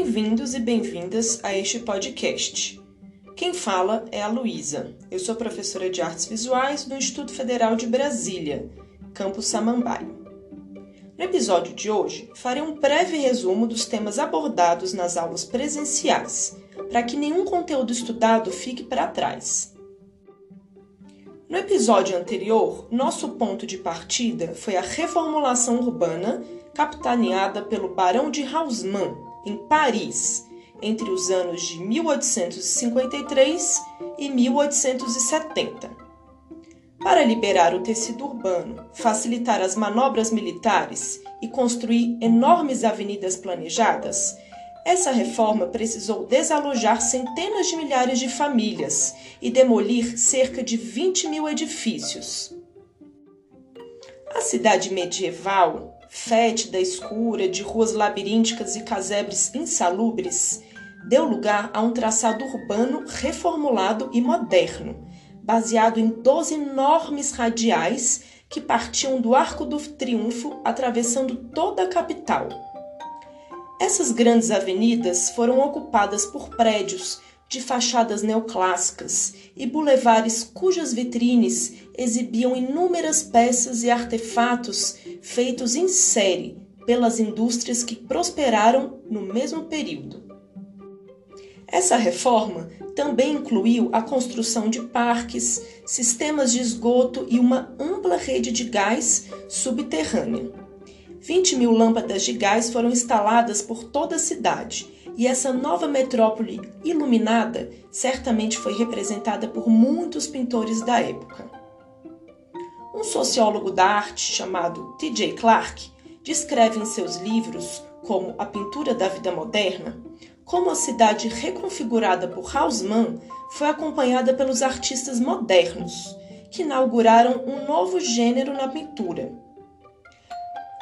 Bem-vindos e bem-vindas a este podcast. Quem fala é a Luísa. Eu sou professora de artes visuais do Instituto Federal de Brasília, campus Samambaio. No episódio de hoje, farei um breve resumo dos temas abordados nas aulas presenciais, para que nenhum conteúdo estudado fique para trás. No episódio anterior, nosso ponto de partida foi a reformulação urbana capitaneada pelo Barão de Haussmann, em Paris, entre os anos de 1853 e 1870. Para liberar o tecido urbano, facilitar as manobras militares e construir enormes avenidas planejadas, essa reforma precisou desalojar centenas de milhares de famílias e demolir cerca de 20 mil edifícios. A cidade medieval, fétida, escura, de ruas labirínticas e casebres insalubres, deu lugar a um traçado urbano reformulado e moderno, baseado em 12 enormes radiais que partiam do Arco do Triunfo, atravessando toda a capital. Essas grandes avenidas foram ocupadas por prédios de fachadas neoclássicas e bulevares cujas vitrines exibiam inúmeras peças e artefatos feitos em série pelas indústrias que prosperaram no mesmo período. Essa reforma também incluiu a construção de parques, sistemas de esgoto e uma ampla rede de gás subterrânea. 20 mil lâmpadas de gás foram instaladas por toda a cidade, e essa nova metrópole iluminada certamente foi representada por muitos pintores da época. Um sociólogo da arte chamado T.J. Clark descreve em seus livros, como A Pintura da Vida Moderna, como a cidade reconfigurada por Haussmann foi acompanhada pelos artistas modernos, que inauguraram um novo gênero na pintura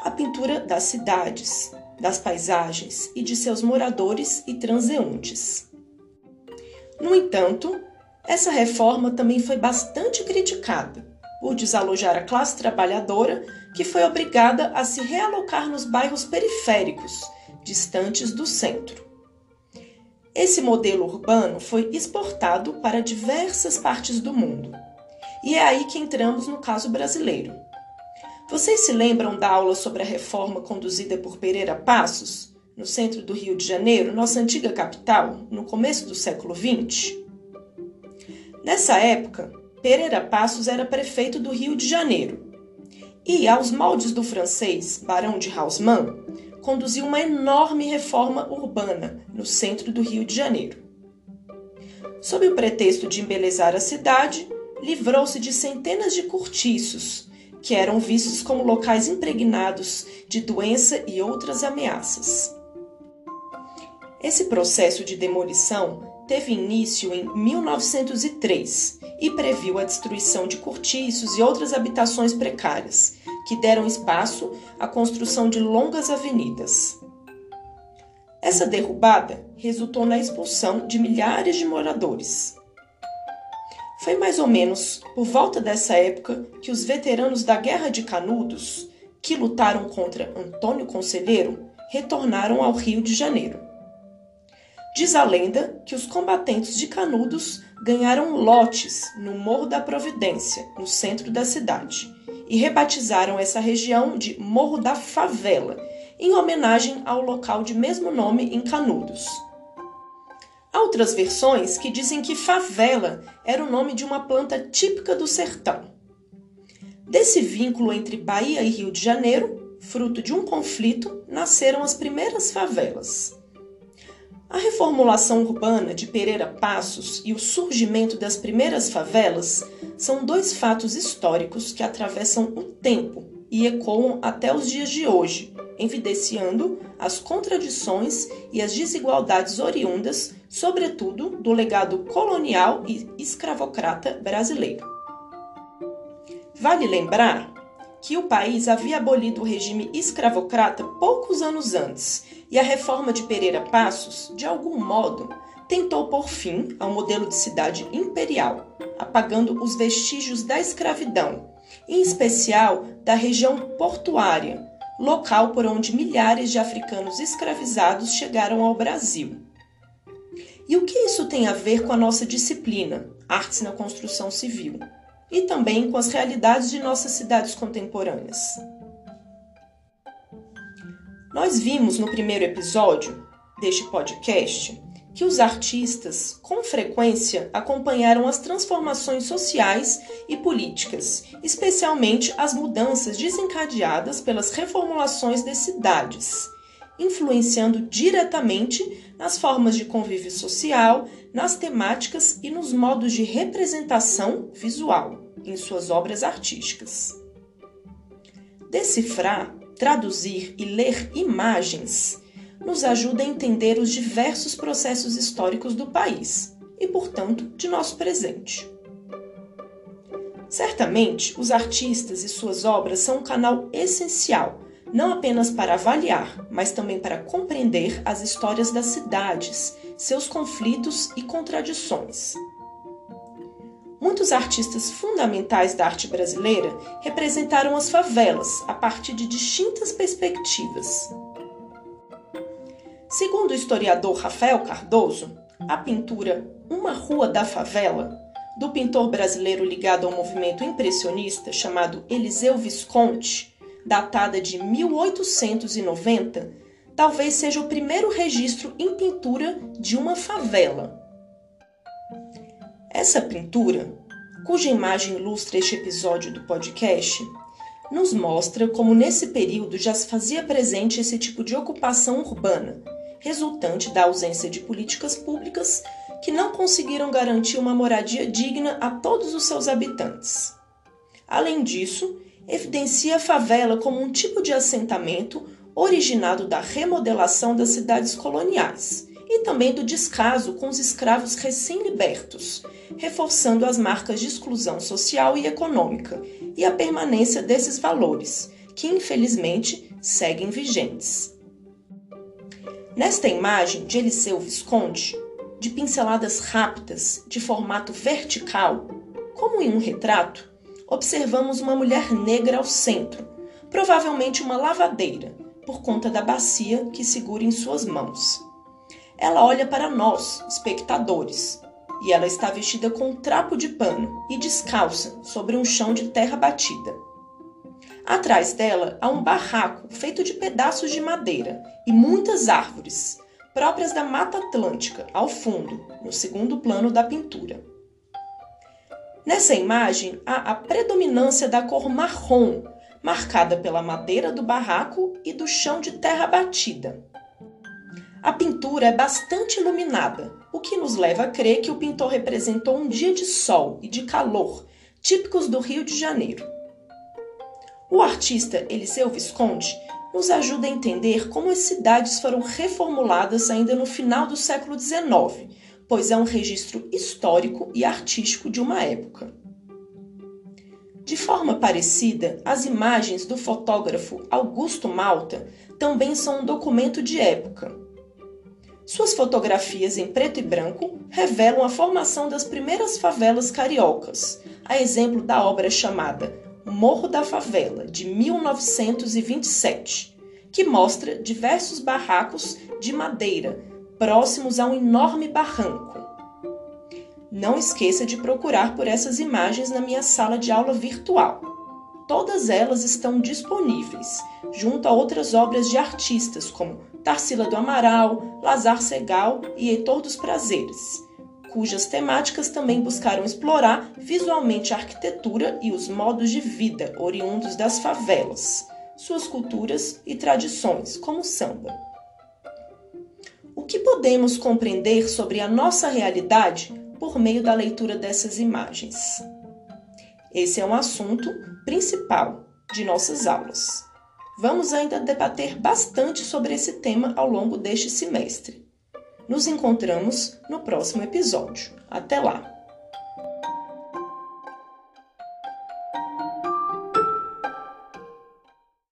a pintura das cidades, das paisagens e de seus moradores e transeuntes. No entanto, essa reforma também foi bastante criticada por desalojar a classe trabalhadora, que foi obrigada a se realocar nos bairros periféricos, distantes do centro. Esse modelo urbano foi exportado para diversas partes do mundo. E é aí que entramos no caso brasileiro. Vocês se lembram da aula sobre a reforma conduzida por Pereira Passos, no centro do Rio de Janeiro, nossa antiga capital, no começo do século XX? Nessa época, Pereira Passos era prefeito do Rio de Janeiro e, aos moldes do francês Barão de Haussmann, conduziu uma enorme reforma urbana no centro do Rio de Janeiro. Sob o pretexto de embelezar a cidade, livrou-se de centenas de cortiços que eram vistos como locais impregnados de doença e outras ameaças. Esse processo de demolição teve início em 1903 e previu a destruição de cortiços e outras habitações precárias, que deram espaço à construção de longas avenidas. Essa derrubada resultou na expulsão de milhares de moradores. Foi mais ou menos por volta dessa época que os veteranos da Guerra de Canudos, que lutaram contra Antônio Conselheiro, retornaram ao Rio de Janeiro. Diz a lenda que os combatentes de Canudos ganharam lotes no Morro da Providência, no centro da cidade, e rebatizaram essa região de Morro da Favela, em homenagem ao local de mesmo nome em Canudos. Há outras versões que dizem que favela era o nome de uma planta típica do sertão. Desse vínculo entre Bahia e Rio de Janeiro, fruto de um conflito, nasceram as primeiras favelas. A reformulação urbana de Pereira Passos e o surgimento das primeiras favelas são dois fatos históricos que atravessam o tempo e ecoam até os dias de hoje, evidenciando as contradições e as desigualdades oriundas, sobretudo, do legado colonial e escravocrata brasileiro. Vale lembrar que o país havia abolido o regime escravocrata poucos anos antes e a reforma de Pereira Passos, de algum modo, tentou pôr fim ao modelo de cidade imperial, apagando os vestígios da escravidão, em especial da região portuária, local por onde milhares de africanos escravizados chegaram ao Brasil. E o que isso tem a ver com a nossa disciplina, Artes na Construção Civil, e também com as realidades de nossas cidades contemporâneas? Nós vimos no primeiro episódio deste podcast que os artistas, com frequência, acompanharam as transformações sociais e políticas, especialmente as mudanças desencadeadas pelas reformulações das cidades, influenciando diretamente nas formas de convívio social, nas temáticas e nos modos de representação visual em suas obras artísticas. Decifrar, traduzir e ler imagens nos ajuda a entender os diversos processos históricos do país e, portanto, de nosso presente. Certamente, os artistas e suas obras são um canal essencial, não apenas para avaliar, mas também para compreender as histórias das cidades, seus conflitos e contradições. Muitos artistas fundamentais da arte brasileira representaram as favelas a partir de distintas perspectivas. Segundo o historiador Rafael Cardoso, a pintura Uma Rua da Favela, do pintor brasileiro ligado ao movimento impressionista chamado Eliseu Visconti, datada de 1890, talvez seja o primeiro registro em pintura de uma favela. Essa pintura, cuja imagem ilustra este episódio do podcast, nos mostra como nesse período já se fazia presente esse tipo de ocupação urbana resultante da ausência de políticas públicas que não conseguiram garantir uma moradia digna a todos os seus habitantes. Além disso, evidencia a favela como um tipo de assentamento originado da remodelação das cidades coloniais e também do descaso com os escravos recém-libertos, reforçando as marcas de exclusão social e econômica e a permanência desses valores, que infelizmente seguem vigentes. Nesta imagem de Eliseu Visconde, de pinceladas rápidas, de formato vertical, como em um retrato, observamos uma mulher negra ao centro, provavelmente uma lavadeira, por conta da bacia que segura em suas mãos. Ela olha para nós, espectadores, e ela está vestida com um trapo de pano e descalça sobre um chão de terra batida. Atrás dela há um barraco feito de pedaços de madeira e muitas árvores, próprias da Mata Atlântica, ao fundo, no segundo plano da pintura. Nessa imagem há a predominância da cor marrom, marcada pela madeira do barraco e do chão de terra batida. A pintura é bastante iluminada, o que nos leva a crer que o pintor representou um dia de sol e de calor, típicos do Rio de Janeiro. O artista Eliseu Visconde nos ajuda a entender como as cidades foram reformuladas ainda no final do século XIX, pois é um registro histórico e artístico de uma época. De forma parecida, as imagens do fotógrafo Augusto Malta também são um documento de época. Suas fotografias em preto e branco revelam a formação das primeiras favelas cariocas, a exemplo da obra chamada Morro da Favela, de 1927, que mostra diversos barracos de madeira próximos a um enorme barranco. Não esqueça de procurar por essas imagens na minha sala de aula virtual. Todas elas estão disponíveis, junto a outras obras de artistas como Tarsila do Amaral, Lazar Segal e Heitor dos Prazeres cujas temáticas também buscaram explorar visualmente a arquitetura e os modos de vida oriundos das favelas, suas culturas e tradições, como o samba. Podemos compreender sobre a nossa realidade por meio da leitura dessas imagens? Esse é um assunto principal de nossas aulas. Vamos ainda debater bastante sobre esse tema ao longo deste semestre. Nos encontramos no próximo episódio. Até lá!